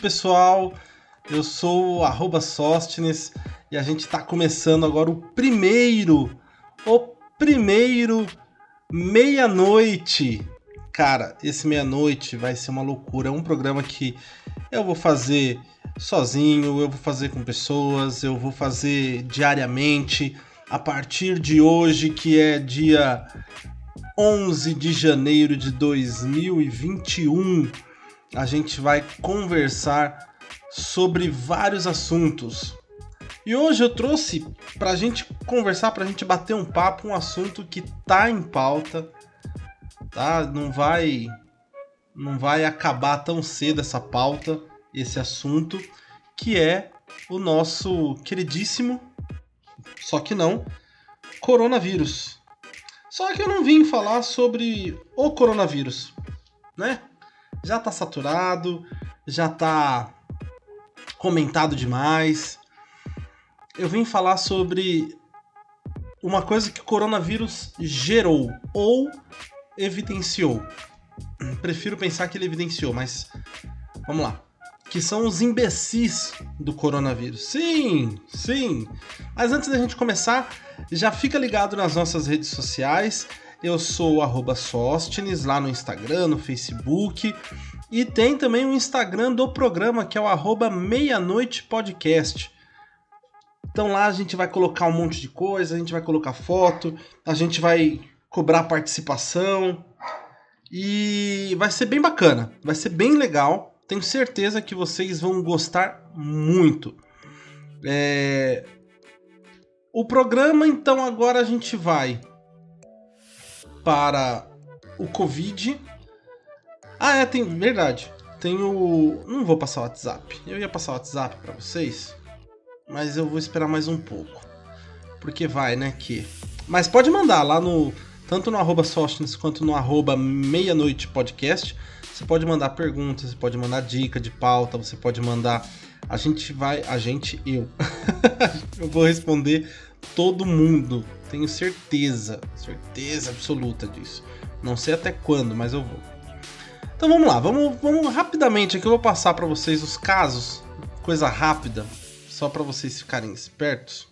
Pessoal? Eu sou o Sóstines e a gente está começando agora o primeiro, o primeiro meia-noite. Cara, esse meia-noite vai ser uma loucura. É um programa que eu vou fazer sozinho, eu vou fazer com pessoas, eu vou fazer diariamente. A partir de hoje, que é dia 11 de janeiro de 2021 a gente vai conversar sobre vários assuntos. E hoje eu trouxe para a gente conversar, para a gente bater um papo, um assunto que tá em pauta, tá? Não vai, não vai acabar tão cedo essa pauta, esse assunto, que é o nosso queridíssimo, só que não, coronavírus. Só que eu não vim falar sobre o coronavírus, né? Já tá saturado, já tá comentado demais. Eu vim falar sobre uma coisa que o coronavírus gerou ou evidenciou. Prefiro pensar que ele evidenciou, mas vamos lá. Que são os imbecis do coronavírus. Sim, sim. Mas antes da gente começar, já fica ligado nas nossas redes sociais. Eu sou o Sóstenes lá no Instagram, no Facebook. E tem também o Instagram do programa, que é o Meia-Noite Podcast. Então lá a gente vai colocar um monte de coisa, a gente vai colocar foto, a gente vai cobrar participação. E vai ser bem bacana, vai ser bem legal. Tenho certeza que vocês vão gostar muito. É... O programa, então, agora a gente vai para o Covid. Ah, é, tem. Verdade. Tem o. Não vou passar o WhatsApp. Eu ia passar o WhatsApp para vocês. Mas eu vou esperar mais um pouco. Porque vai, né? Que. Mas pode mandar lá no. Tanto no arroba Sostens quanto no arroba meia-noite podcast. Você pode mandar perguntas, você pode mandar dica de pauta, você pode mandar. A gente vai. A gente, eu. eu vou responder todo mundo. Tenho certeza, certeza absoluta disso. Não sei até quando, mas eu vou. Então vamos lá, vamos, vamos rapidamente aqui. Eu vou passar para vocês os casos, coisa rápida, só para vocês ficarem espertos.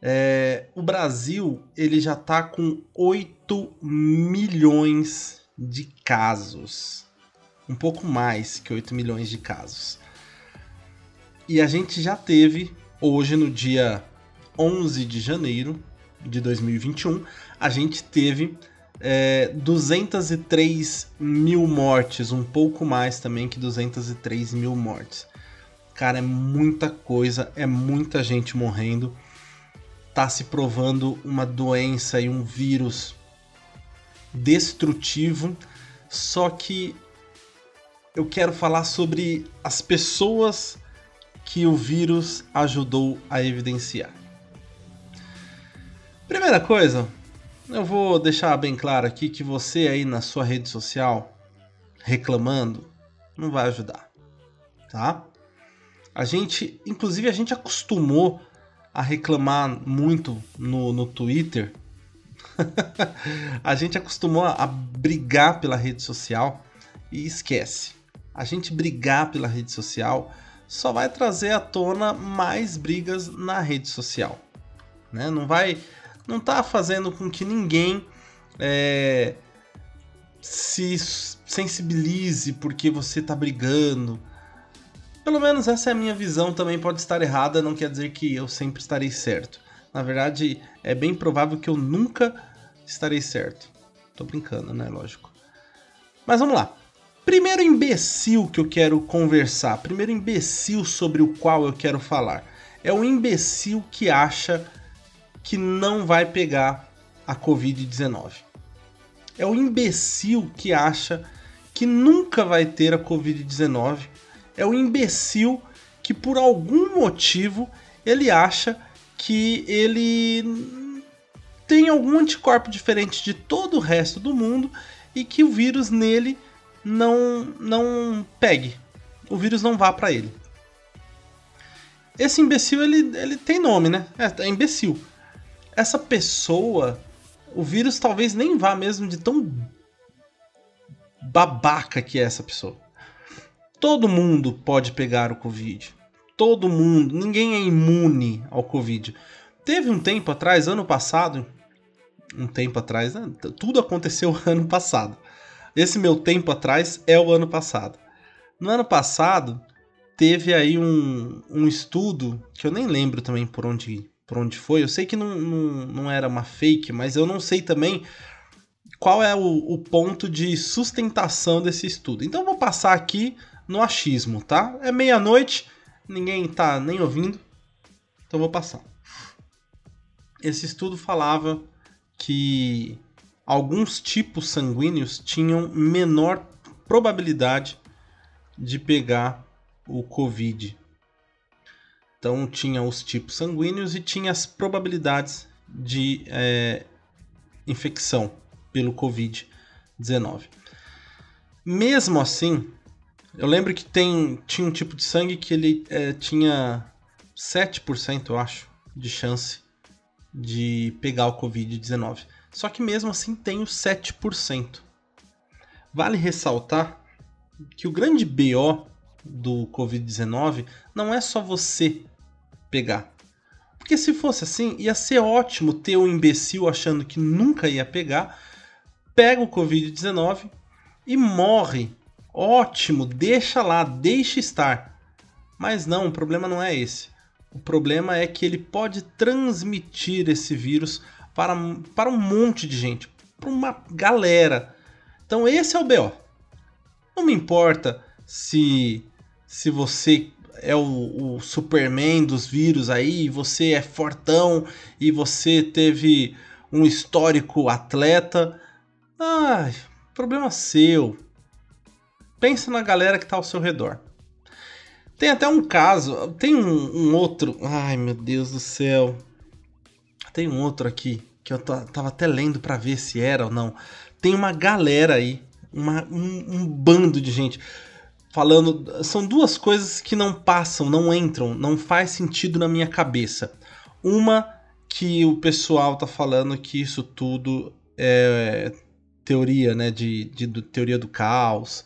É, o Brasil ele já está com 8 milhões de casos. Um pouco mais que 8 milhões de casos. E a gente já teve, hoje no dia 11 de janeiro de 2021, a gente teve é, 203 mil mortes, um pouco mais também que 203 mil mortes. Cara, é muita coisa, é muita gente morrendo. Tá se provando uma doença e um vírus destrutivo. Só que eu quero falar sobre as pessoas que o vírus ajudou a evidenciar. Primeira coisa, eu vou deixar bem claro aqui que você aí na sua rede social reclamando não vai ajudar, tá? A gente, inclusive a gente acostumou a reclamar muito no, no Twitter. a gente acostumou a brigar pela rede social e esquece. A gente brigar pela rede social só vai trazer à tona mais brigas na rede social. Né? Não vai não tá fazendo com que ninguém é, se sensibilize porque você tá brigando. Pelo menos essa é a minha visão, também pode estar errada, não quer dizer que eu sempre estarei certo. Na verdade, é bem provável que eu nunca estarei certo. Tô brincando, né? Lógico. Mas vamos lá. Primeiro imbecil que eu quero conversar, primeiro imbecil sobre o qual eu quero falar, é o imbecil que acha que não vai pegar a Covid-19. É o imbecil que acha que nunca vai ter a Covid-19. É o imbecil que, por algum motivo, ele acha que ele tem algum anticorpo diferente de todo o resto do mundo e que o vírus nele não, não pegue. O vírus não vá para ele. Esse imbecil ele, ele tem nome, né? É, é imbecil essa pessoa, o vírus talvez nem vá mesmo de tão babaca que é essa pessoa. Todo mundo pode pegar o Covid. Todo mundo. Ninguém é imune ao Covid. Teve um tempo atrás, ano passado. Um tempo atrás, né? tudo aconteceu ano passado. Esse meu tempo atrás é o ano passado. No ano passado, teve aí um, um estudo, que eu nem lembro também por onde, por onde foi. Eu sei que não, não, não era uma fake, mas eu não sei também qual é o, o ponto de sustentação desse estudo. Então vou passar aqui no achismo, tá? É meia-noite, ninguém tá nem ouvindo, então vou passar. Esse estudo falava que alguns tipos sanguíneos tinham menor probabilidade de pegar o Covid. Então tinha os tipos sanguíneos e tinha as probabilidades de é, infecção pelo Covid-19. Mesmo assim, eu lembro que tem, tinha um tipo de sangue que ele é, tinha 7%, eu acho, de chance de pegar o Covid-19. Só que mesmo assim tem os 7%. Vale ressaltar que o grande BO do Covid-19 não é só você pegar. Porque se fosse assim, ia ser ótimo ter um imbecil achando que nunca ia pegar, pega o Covid-19 e morre. Ótimo, deixa lá, deixa estar. Mas não, o problema não é esse. O problema é que ele pode transmitir esse vírus para, para um monte de gente, para uma galera. Então esse é o BO. Não me importa se se você é o, o, Superman dos vírus aí, você é fortão e você teve um histórico atleta. Ai, problema seu. Pensa na galera que tá ao seu redor. Tem até um caso, tem um, um outro. Ai meu Deus do céu. Tem um outro aqui que eu tava até lendo para ver se era ou não. Tem uma galera aí, uma, um, um bando de gente falando. São duas coisas que não passam, não entram, não faz sentido na minha cabeça. Uma que o pessoal tá falando que isso tudo é teoria, né? De, de, de teoria do caos,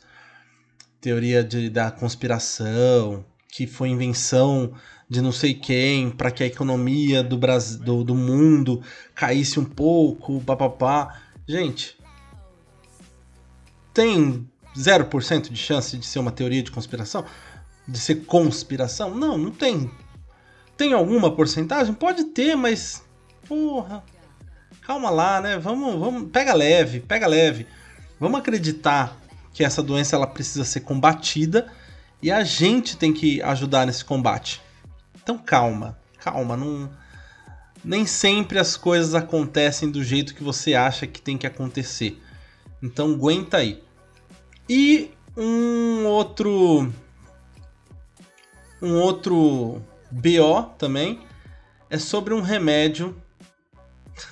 teoria de, da conspiração, que foi invenção de não sei quem para que a economia do, Brasil, do, do mundo caísse um pouco, papapá. Gente, tem 0% de chance de ser uma teoria de conspiração? De ser conspiração? Não, não tem. Tem alguma porcentagem? Pode ter, mas. Porra. Calma lá, né? Vamos, vamos. Pega leve, pega leve. Vamos acreditar que essa doença ela precisa ser combatida e a gente tem que ajudar nesse combate. Então calma, calma, não nem sempre as coisas acontecem do jeito que você acha que tem que acontecer. Então aguenta aí. E um outro um outro BO também é sobre um remédio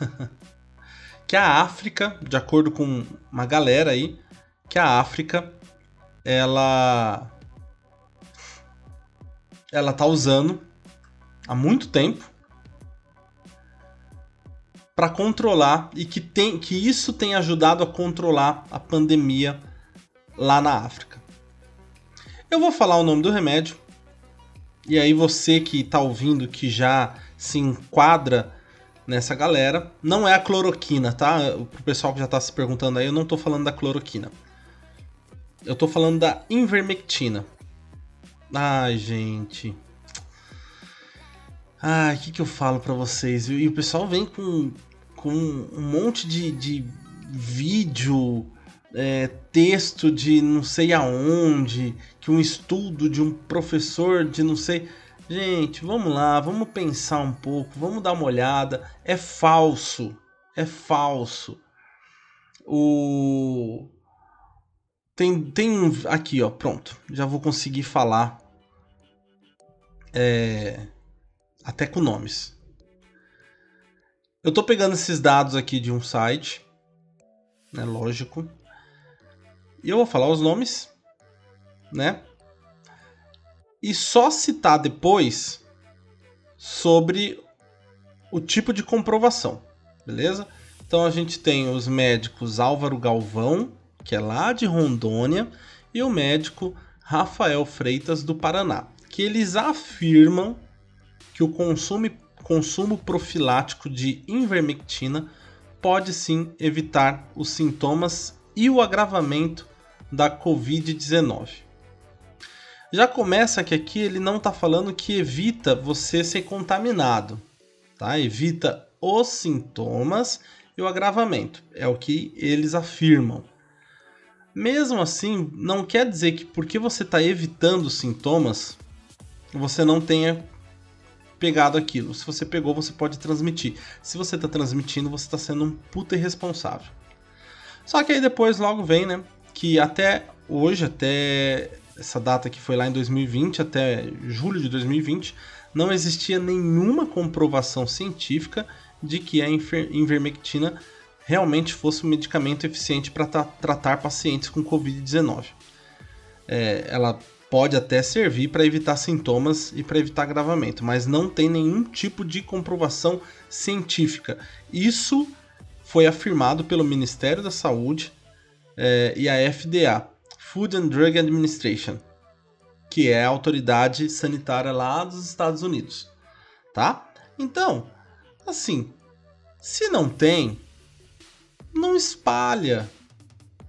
que a África, de acordo com uma galera aí, que a África ela ela tá usando há muito tempo para controlar e que tem que isso tem ajudado a controlar a pandemia lá na África. Eu vou falar o nome do remédio, e aí você que está ouvindo que já se enquadra nessa galera, não é a cloroquina, tá? Pro pessoal que já está se perguntando aí, eu não estou falando da cloroquina. Eu estou falando da invermectina. Ai, gente. Ai, o que, que eu falo para vocês? E o pessoal vem com, com um monte de, de vídeo é, texto de não sei aonde, que um estudo de um professor de não sei. Gente, vamos lá, vamos pensar um pouco, vamos dar uma olhada. É falso, é falso. O tem tem um aqui, ó, pronto. Já vou conseguir falar é, até com nomes. Eu tô pegando esses dados aqui de um site, né, lógico. E eu vou falar os nomes, né? E só citar depois sobre o tipo de comprovação, beleza? Então a gente tem os médicos Álvaro Galvão que é lá de Rondônia, e o médico Rafael Freitas, do Paraná, que eles afirmam que o consumo, consumo profilático de invermectina pode sim evitar os sintomas e o agravamento da Covid-19. Já começa que aqui ele não está falando que evita você ser contaminado, tá? Evita os sintomas e o agravamento. É o que eles afirmam. Mesmo assim, não quer dizer que porque você está evitando os sintomas, você não tenha pegado aquilo. Se você pegou, você pode transmitir. Se você está transmitindo, você está sendo um puta irresponsável. Só que aí depois logo vem, né? Que até hoje, até essa data que foi lá em 2020, até julho de 2020, não existia nenhuma comprovação científica de que a invermectina realmente fosse um medicamento eficiente para tra tratar pacientes com Covid-19. É, ela pode até servir para evitar sintomas e para evitar agravamento, mas não tem nenhum tipo de comprovação científica. Isso foi afirmado pelo Ministério da Saúde é, e a FDA, Food and Drug Administration, que é a autoridade sanitária lá dos Estados Unidos, tá? Então, assim, se não tem, não espalha.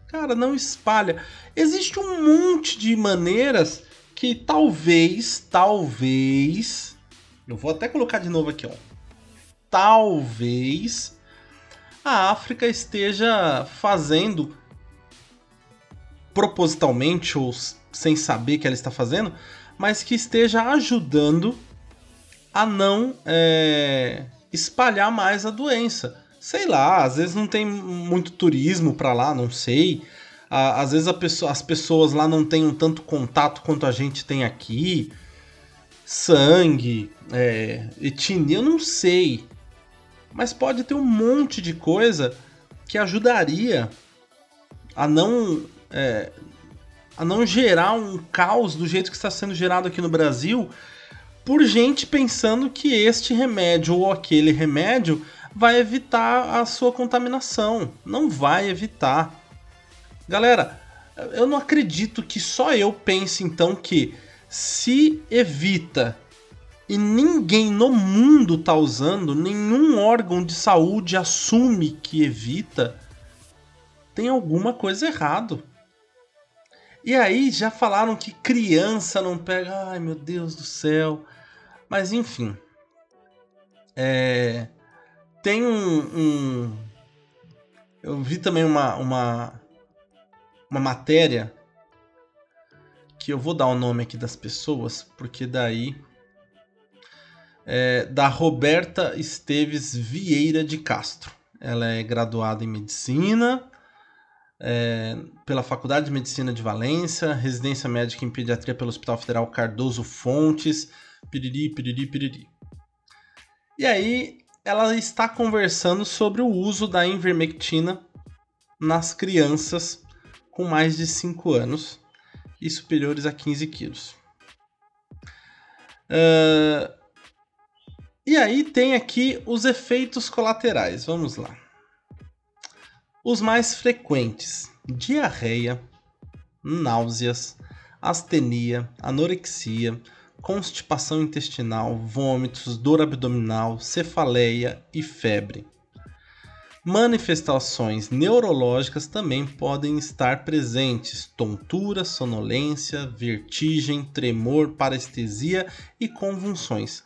Cara, não espalha. Existe um monte de maneiras que talvez, talvez, eu vou até colocar de novo aqui, ó. Talvez a África esteja fazendo propositalmente ou sem saber que ela está fazendo, mas que esteja ajudando a não é, espalhar mais a doença. Sei lá, às vezes não tem muito turismo para lá, não sei. Às vezes pessoa, as pessoas lá não têm tanto contato quanto a gente tem aqui. Sangue, é, etnia, eu não sei. Mas pode ter um monte de coisa que ajudaria a não é, a não gerar um caos do jeito que está sendo gerado aqui no Brasil por gente pensando que este remédio ou aquele remédio vai evitar a sua contaminação. Não vai evitar. Galera, eu não acredito que só eu pense então que se evita e ninguém no mundo tá usando, nenhum órgão de saúde assume que evita, tem alguma coisa errado. E aí já falaram que criança não pega. Ai meu Deus do céu. Mas enfim. É, tem um, um, Eu vi também uma, uma. Uma matéria. Que eu vou dar o nome aqui das pessoas, porque daí. É, da Roberta Esteves Vieira de Castro. Ela é graduada em medicina é, pela Faculdade de Medicina de Valência, residência médica em pediatria pelo Hospital Federal Cardoso Fontes, piriri, piriri, piriri. E aí ela está conversando sobre o uso da invermectina nas crianças com mais de 5 anos e superiores a 15 quilos. Uh, e aí tem aqui os efeitos colaterais. Vamos lá. Os mais frequentes: diarreia, náuseas, astenia, anorexia, constipação intestinal, vômitos, dor abdominal, cefaleia e febre. Manifestações neurológicas também podem estar presentes: tontura, sonolência, vertigem, tremor, parestesia e convulsões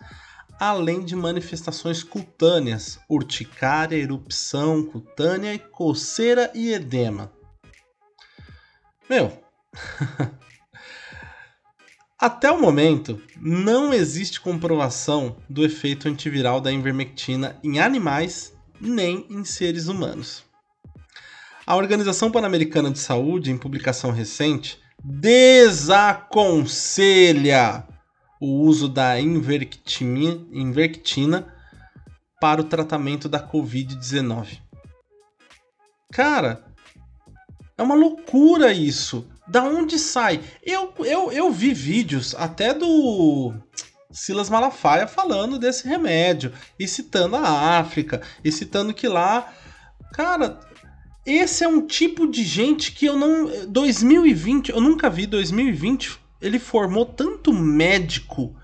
além de manifestações cutâneas, urticária, erupção cutânea, coceira e edema. Meu, até o momento não existe comprovação do efeito antiviral da invermectina em animais nem em seres humanos. A Organização Pan-Americana de Saúde, em publicação recente, desaconselha o uso da inverctina, para o tratamento da Covid-19. Cara, é uma loucura isso. Da onde sai? Eu, eu, eu vi vídeos até do Silas Malafaia falando desse remédio e citando a África e citando que lá, cara, esse é um tipo de gente que eu não. 2020, eu nunca vi 2020. Ele formou tanto médico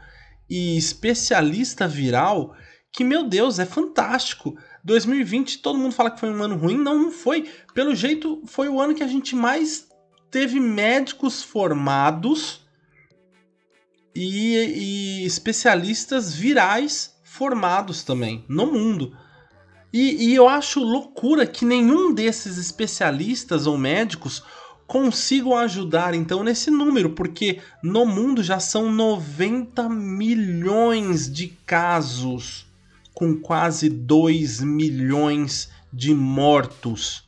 e especialista viral que, meu Deus, é fantástico. 2020, todo mundo fala que foi um ano ruim. Não, não foi. Pelo jeito, foi o ano que a gente mais teve médicos formados e, e especialistas virais formados também no mundo. E, e, eu acho loucura que nenhum desses especialistas ou médicos consigam ajudar então nesse número, porque no mundo já são 90 milhões de casos, com quase 2 milhões de mortos.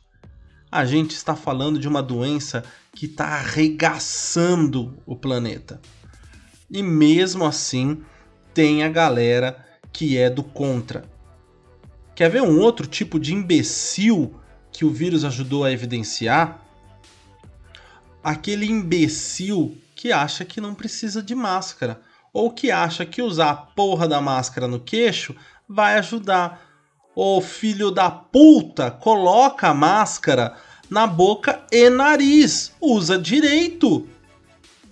A gente está falando de uma doença que está arregaçando o planeta. E mesmo assim, tem a galera que é do contra. Quer ver um outro tipo de imbecil que o vírus ajudou a evidenciar? Aquele imbecil que acha que não precisa de máscara, ou que acha que usar a porra da máscara no queixo vai ajudar. Ô filho da puta, coloca a máscara na boca e nariz, usa direito.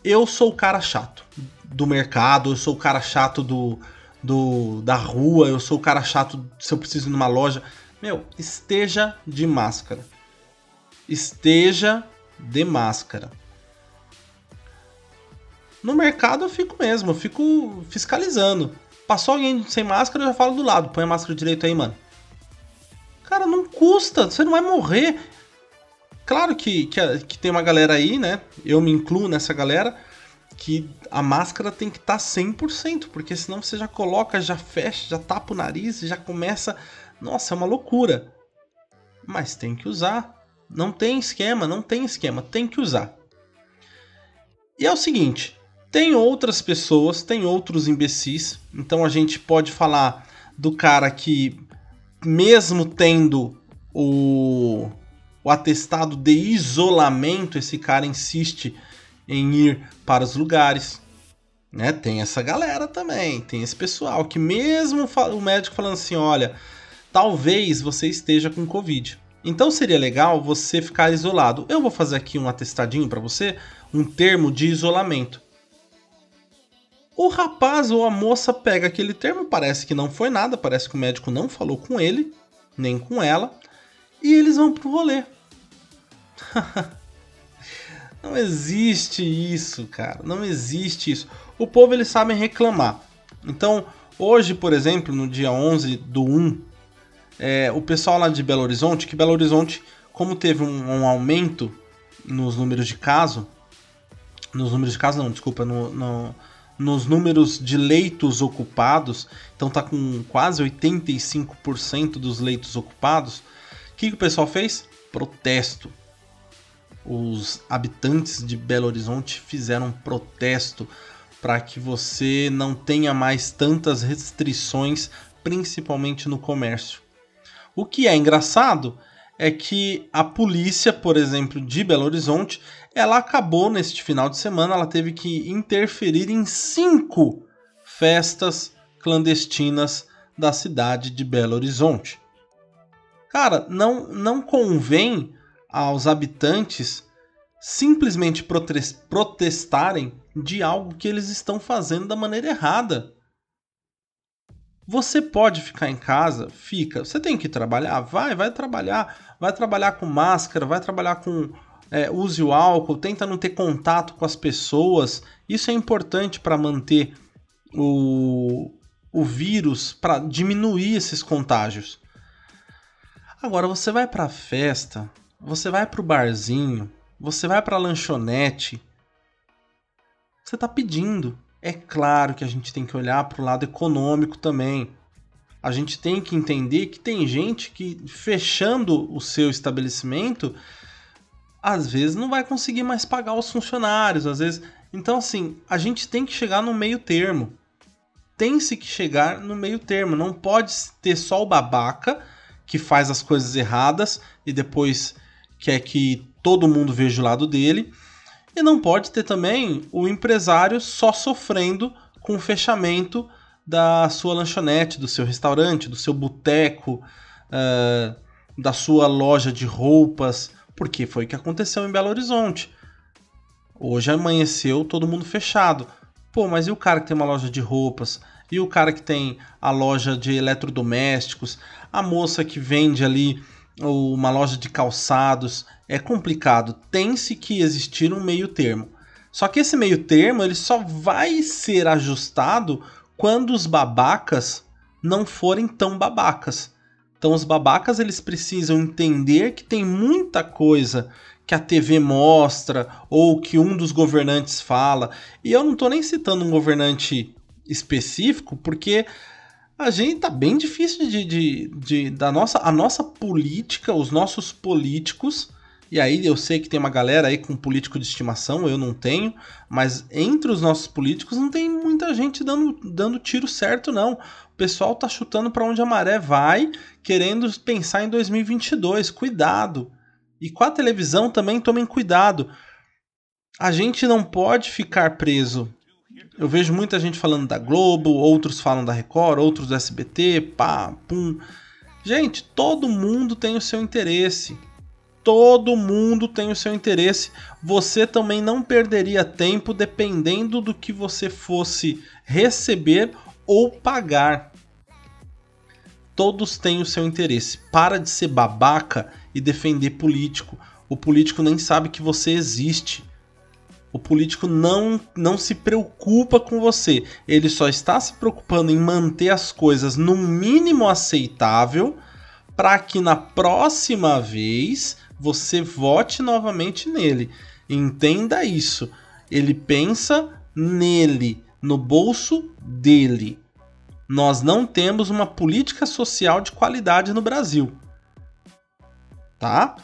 Eu sou o cara chato do mercado, eu sou o cara chato do, do da rua, eu sou o cara chato se eu preciso ir numa loja. Meu, esteja de máscara. Esteja de máscara. No mercado eu fico mesmo, eu fico fiscalizando. Passou alguém sem máscara, eu já falo do lado. Põe a máscara direito aí, mano. Cara, não custa, você não vai morrer. Claro que, que, que tem uma galera aí, né? Eu me incluo nessa galera que a máscara tem que estar tá 100%, porque senão você já coloca, já fecha, já tapa o nariz, já começa. Nossa, é uma loucura. Mas tem que usar. Não tem esquema, não tem esquema, tem que usar. E é o seguinte: tem outras pessoas, tem outros imbecis, então a gente pode falar do cara que, mesmo tendo o, o atestado de isolamento, esse cara insiste em ir para os lugares. Né? Tem essa galera também, tem esse pessoal que mesmo o médico falando assim, olha, talvez você esteja com Covid. Então seria legal você ficar isolado. Eu vou fazer aqui um atestadinho para você, um termo de isolamento. O rapaz ou a moça pega aquele termo, parece que não foi nada, parece que o médico não falou com ele, nem com ela, e eles vão pro rolê. Não existe isso, cara. Não existe isso. O povo eles sabem reclamar. Então, hoje, por exemplo, no dia 11 do 1, é, o pessoal lá de Belo Horizonte, que Belo Horizonte, como teve um, um aumento nos números de caso, nos números de caso não, desculpa, no, no, nos números de leitos ocupados, então tá com quase 85% dos leitos ocupados, o que, que o pessoal fez? Protesto os habitantes de Belo Horizonte fizeram um protesto para que você não tenha mais tantas restrições, principalmente no comércio. O que é engraçado é que a polícia, por exemplo, de Belo Horizonte, ela acabou neste final de semana, ela teve que interferir em cinco festas clandestinas da cidade de Belo Horizonte. Cara, não, não convém aos habitantes simplesmente protestarem de algo que eles estão fazendo da maneira errada. Você pode ficar em casa, fica. Você tem que trabalhar, vai, vai trabalhar, vai trabalhar com máscara, vai trabalhar com é, use o álcool, tenta não ter contato com as pessoas. Isso é importante para manter o, o vírus, para diminuir esses contágios. Agora você vai para festa, você vai pro barzinho, você vai pra lanchonete, você tá pedindo. É claro que a gente tem que olhar pro lado econômico também. A gente tem que entender que tem gente que fechando o seu estabelecimento às vezes não vai conseguir mais pagar os funcionários, às vezes. Então assim, a gente tem que chegar no meio termo. Tem-se que chegar no meio termo, não pode ter só o babaca que faz as coisas erradas e depois quer que todo mundo veja o lado dele. E não pode ter também o empresário só sofrendo com o fechamento da sua lanchonete, do seu restaurante, do seu boteco, uh, da sua loja de roupas, porque foi o que aconteceu em Belo Horizonte. Hoje amanheceu todo mundo fechado. Pô, mas e o cara que tem uma loja de roupas? E o cara que tem a loja de eletrodomésticos? A moça que vende ali uma loja de calçados? É complicado. Tem-se que existir um meio termo. Só que esse meio termo ele só vai ser ajustado quando os babacas não forem tão babacas. Então os babacas eles precisam entender que tem muita coisa que a TV mostra ou que um dos governantes fala. E eu não estou nem citando um governante específico, porque a gente tá bem difícil de, de, de, da nossa a nossa política, os nossos políticos. E aí eu sei que tem uma galera aí com político de estimação, eu não tenho, mas entre os nossos políticos não tem muita gente dando, dando tiro certo não. O pessoal tá chutando para onde a maré vai, querendo pensar em 2022. Cuidado. E com a televisão também tomem cuidado. A gente não pode ficar preso. Eu vejo muita gente falando da Globo, outros falam da Record, outros do SBT, pá, pum. Gente, todo mundo tem o seu interesse. Todo mundo tem o seu interesse. Você também não perderia tempo dependendo do que você fosse receber ou pagar. Todos têm o seu interesse. Para de ser babaca e defender político. O político nem sabe que você existe. O político não, não se preocupa com você. Ele só está se preocupando em manter as coisas no mínimo aceitável para que na próxima vez você vote novamente nele. Entenda isso. Ele pensa nele, no bolso dele. Nós não temos uma política social de qualidade no Brasil tá?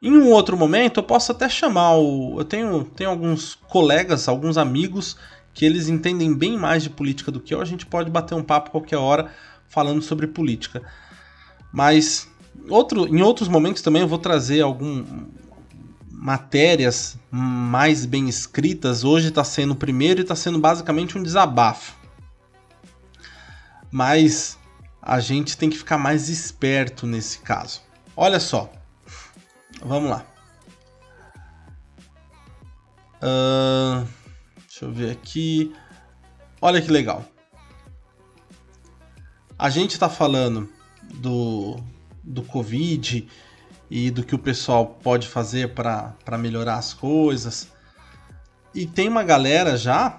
Em um outro momento, eu posso até chamar o. Eu tenho, tenho alguns colegas, alguns amigos que eles entendem bem mais de política do que eu. A gente pode bater um papo qualquer hora falando sobre política. Mas outro, em outros momentos também eu vou trazer algum matérias mais bem escritas. Hoje está sendo o primeiro e está sendo basicamente um desabafo. Mas a gente tem que ficar mais esperto nesse caso. Olha só, Vamos lá. Uh, deixa eu ver aqui. Olha que legal. A gente está falando do, do Covid e do que o pessoal pode fazer para melhorar as coisas. E tem uma galera já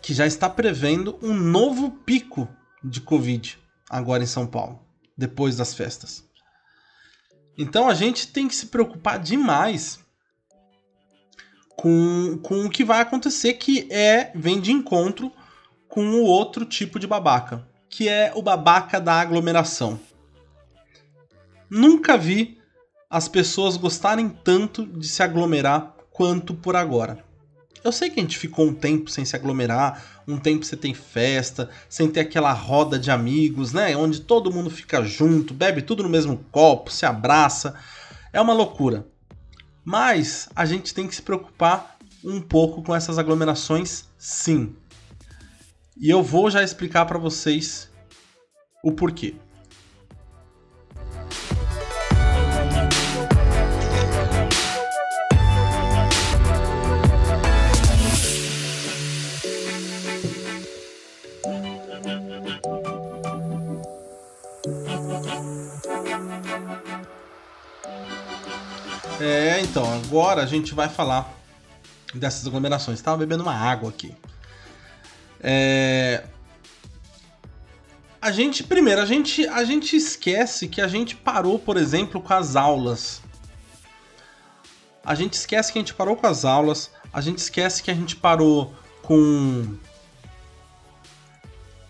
que já está prevendo um novo pico de Covid agora em São Paulo, depois das festas. Então a gente tem que se preocupar demais com, com o que vai acontecer, que é vem de encontro com o outro tipo de babaca, que é o babaca da aglomeração. Nunca vi as pessoas gostarem tanto de se aglomerar quanto por agora. Eu sei que a gente ficou um tempo sem se aglomerar, um tempo sem ter festa, sem ter aquela roda de amigos, né? Onde todo mundo fica junto, bebe tudo no mesmo copo, se abraça. É uma loucura. Mas a gente tem que se preocupar um pouco com essas aglomerações, sim. E eu vou já explicar para vocês o porquê. Então, agora a gente vai falar dessas aglomerações. Estava bebendo uma água aqui. É... A gente, primeiro, a gente, a gente esquece que a gente parou, por exemplo, com as aulas. A gente esquece que a gente parou com as aulas. A gente esquece que a gente parou com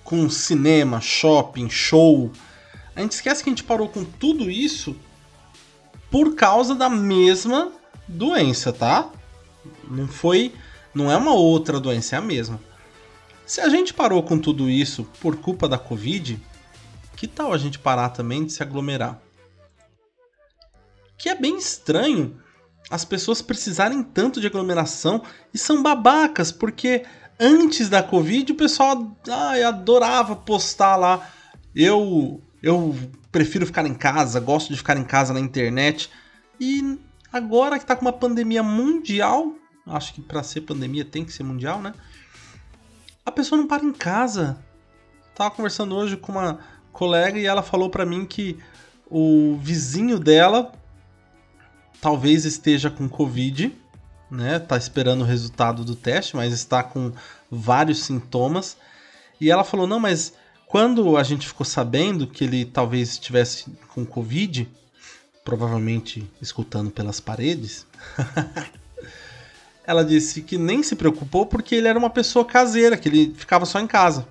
com cinema, shopping, show. A gente esquece que a gente parou com tudo isso por causa da mesma doença, tá? Não foi, não é uma outra doença, é a mesma. Se a gente parou com tudo isso por culpa da Covid, que tal a gente parar também de se aglomerar? Que é bem estranho as pessoas precisarem tanto de aglomeração e são babacas, porque antes da Covid o pessoal ai, adorava postar lá. Eu eu prefiro ficar em casa, gosto de ficar em casa na internet. E agora que tá com uma pandemia mundial, acho que para ser pandemia tem que ser mundial, né? A pessoa não para em casa. Tava conversando hoje com uma colega e ela falou para mim que o vizinho dela talvez esteja com Covid, né? Tá esperando o resultado do teste, mas está com vários sintomas. E ela falou: não, mas quando a gente ficou sabendo que ele talvez estivesse com Covid, provavelmente escutando pelas paredes, ela disse que nem se preocupou porque ele era uma pessoa caseira, que ele ficava só em casa.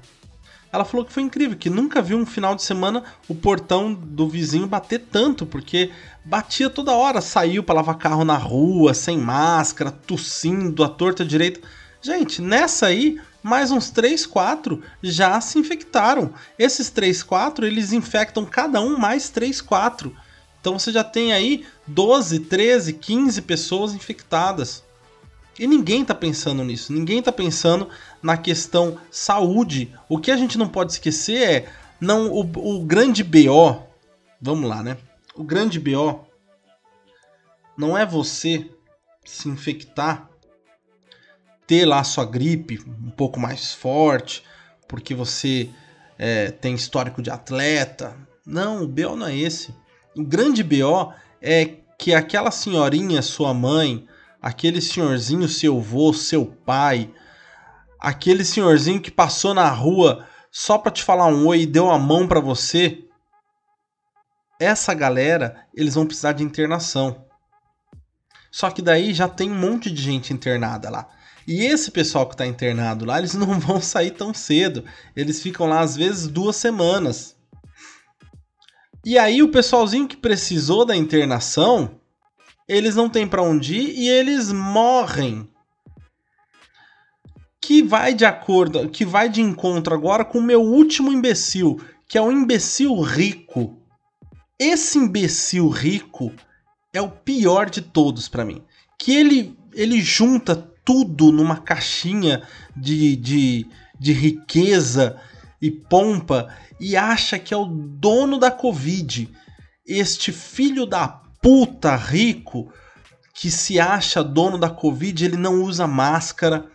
Ela falou que foi incrível, que nunca viu um final de semana o portão do vizinho bater tanto, porque batia toda hora, saiu para lavar carro na rua, sem máscara, tossindo, a torta direita. Gente, nessa aí, mais uns 3, 4 já se infectaram. Esses 3, 4, eles infectam cada um mais 3, 4. Então você já tem aí 12, 13, 15 pessoas infectadas. E ninguém está pensando nisso, ninguém está pensando na questão saúde. O que a gente não pode esquecer é não o, o grande BO, vamos lá, né? O grande BO não é você se infectar, ter lá sua gripe um pouco mais forte, porque você é, tem histórico de atleta. Não, o BO não é esse. O grande BO é que aquela senhorinha, sua mãe, aquele senhorzinho, seu avô, seu pai, aquele senhorzinho que passou na rua só para te falar um oi e deu a mão para você, essa galera, eles vão precisar de internação. Só que daí já tem um monte de gente internada lá. E esse pessoal que está internado lá, eles não vão sair tão cedo. Eles ficam lá às vezes duas semanas. E aí o pessoalzinho que precisou da internação, eles não têm para onde ir e eles morrem. Que vai de acordo, que vai de encontro agora com o meu último imbecil, que é o imbecil rico. Esse imbecil rico é o pior de todos para mim. Que ele ele junta tudo numa caixinha de, de, de riqueza e pompa e acha que é o dono da Covid. Este filho da puta rico que se acha dono da Covid, ele não usa máscara.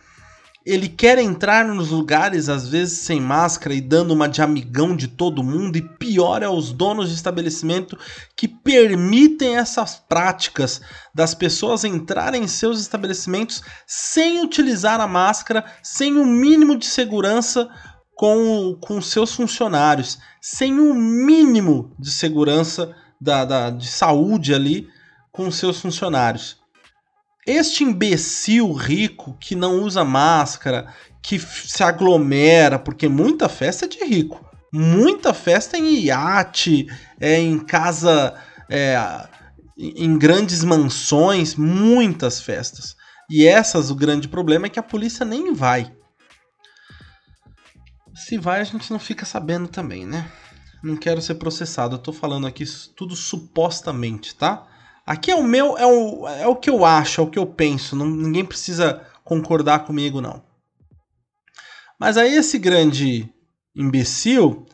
Ele quer entrar nos lugares, às vezes sem máscara e dando uma de amigão de todo mundo, e pior é os donos de estabelecimento que permitem essas práticas das pessoas entrarem em seus estabelecimentos sem utilizar a máscara, sem o mínimo de segurança com, com seus funcionários, sem o mínimo de segurança da, da, de saúde ali com seus funcionários. Este imbecil rico que não usa máscara, que se aglomera, porque muita festa é de rico. Muita festa em iate, é em casa, é, em grandes mansões, muitas festas. E essas, o grande problema é que a polícia nem vai. Se vai, a gente não fica sabendo também, né? não quero ser processado. Eu tô falando aqui tudo supostamente, tá? Aqui é o meu, é o, é o que eu acho, é o que eu penso. Não, ninguém precisa concordar comigo, não. Mas aí esse grande imbecil,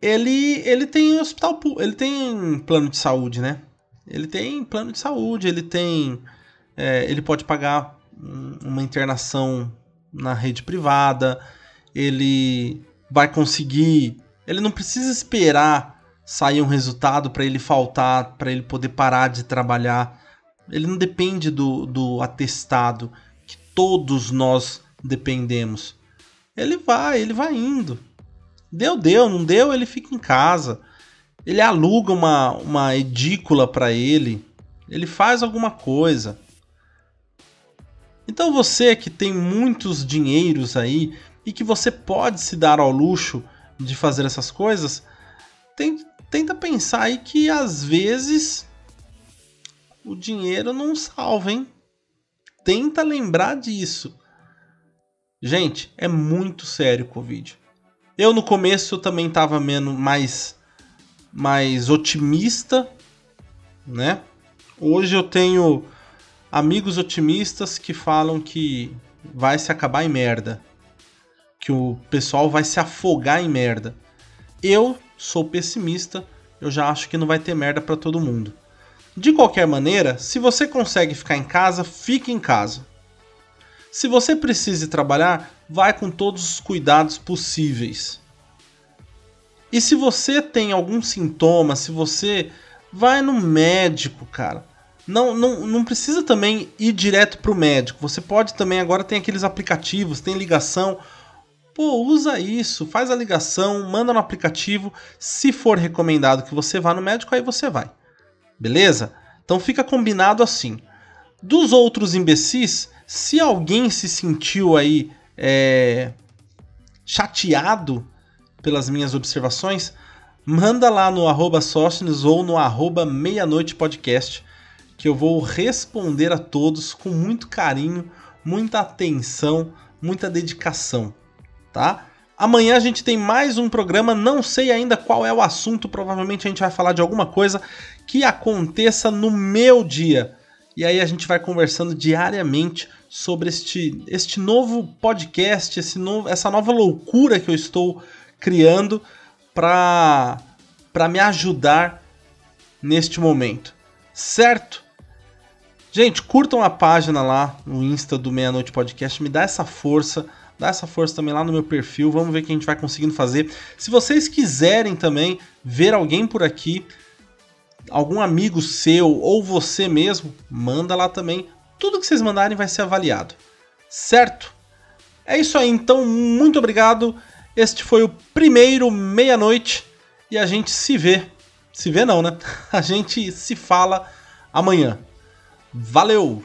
ele, ele tem hospital, ele tem plano de saúde, né? Ele tem plano de saúde, ele tem, é, ele pode pagar uma internação na rede privada, ele vai conseguir ele não precisa esperar sair um resultado para ele faltar, para ele poder parar de trabalhar. Ele não depende do, do atestado que todos nós dependemos. Ele vai, ele vai indo. Deu, deu, não deu, ele fica em casa. Ele aluga uma, uma edícula para ele. Ele faz alguma coisa. Então você que tem muitos dinheiros aí e que você pode se dar ao luxo de fazer essas coisas, tem, tenta pensar aí que às vezes o dinheiro não salva, hein? Tenta lembrar disso. Gente, é muito sério o Covid. Eu no começo também estava menos mais mais otimista, né? Hoje eu tenho amigos otimistas que falam que vai se acabar em merda que o pessoal vai se afogar em merda. Eu sou pessimista, eu já acho que não vai ter merda para todo mundo. De qualquer maneira, se você consegue ficar em casa, fique em casa. Se você precisa trabalhar, vai com todos os cuidados possíveis. E se você tem algum sintoma, se você vai no médico, cara. Não, não, não precisa também ir direto pro médico. Você pode também, agora tem aqueles aplicativos, tem ligação. Pô, usa isso, faz a ligação, manda no aplicativo. Se for recomendado que você vá no médico, aí você vai. Beleza? Então fica combinado assim. Dos outros imbecis, se alguém se sentiu aí é, chateado pelas minhas observações, manda lá no arroba ou no arroba meia-noite podcast, que eu vou responder a todos com muito carinho, muita atenção, muita dedicação, tá? Amanhã a gente tem mais um programa, não sei ainda qual é o assunto, provavelmente a gente vai falar de alguma coisa que aconteça no meu dia. E aí a gente vai conversando diariamente sobre este, este novo podcast, esse novo, essa nova loucura que eu estou criando para para me ajudar neste momento. Certo? Gente, curtam a página lá no Insta do Meia Noite Podcast, me dá essa força, dá essa força também lá no meu perfil, vamos ver o que a gente vai conseguindo fazer. Se vocês quiserem também ver alguém por aqui, algum amigo seu ou você mesmo, manda lá também. Tudo que vocês mandarem vai ser avaliado. Certo? É isso aí, então, muito obrigado. Este foi o primeiro meia-noite e a gente se vê. Se vê não, né? A gente se fala amanhã. Valeu!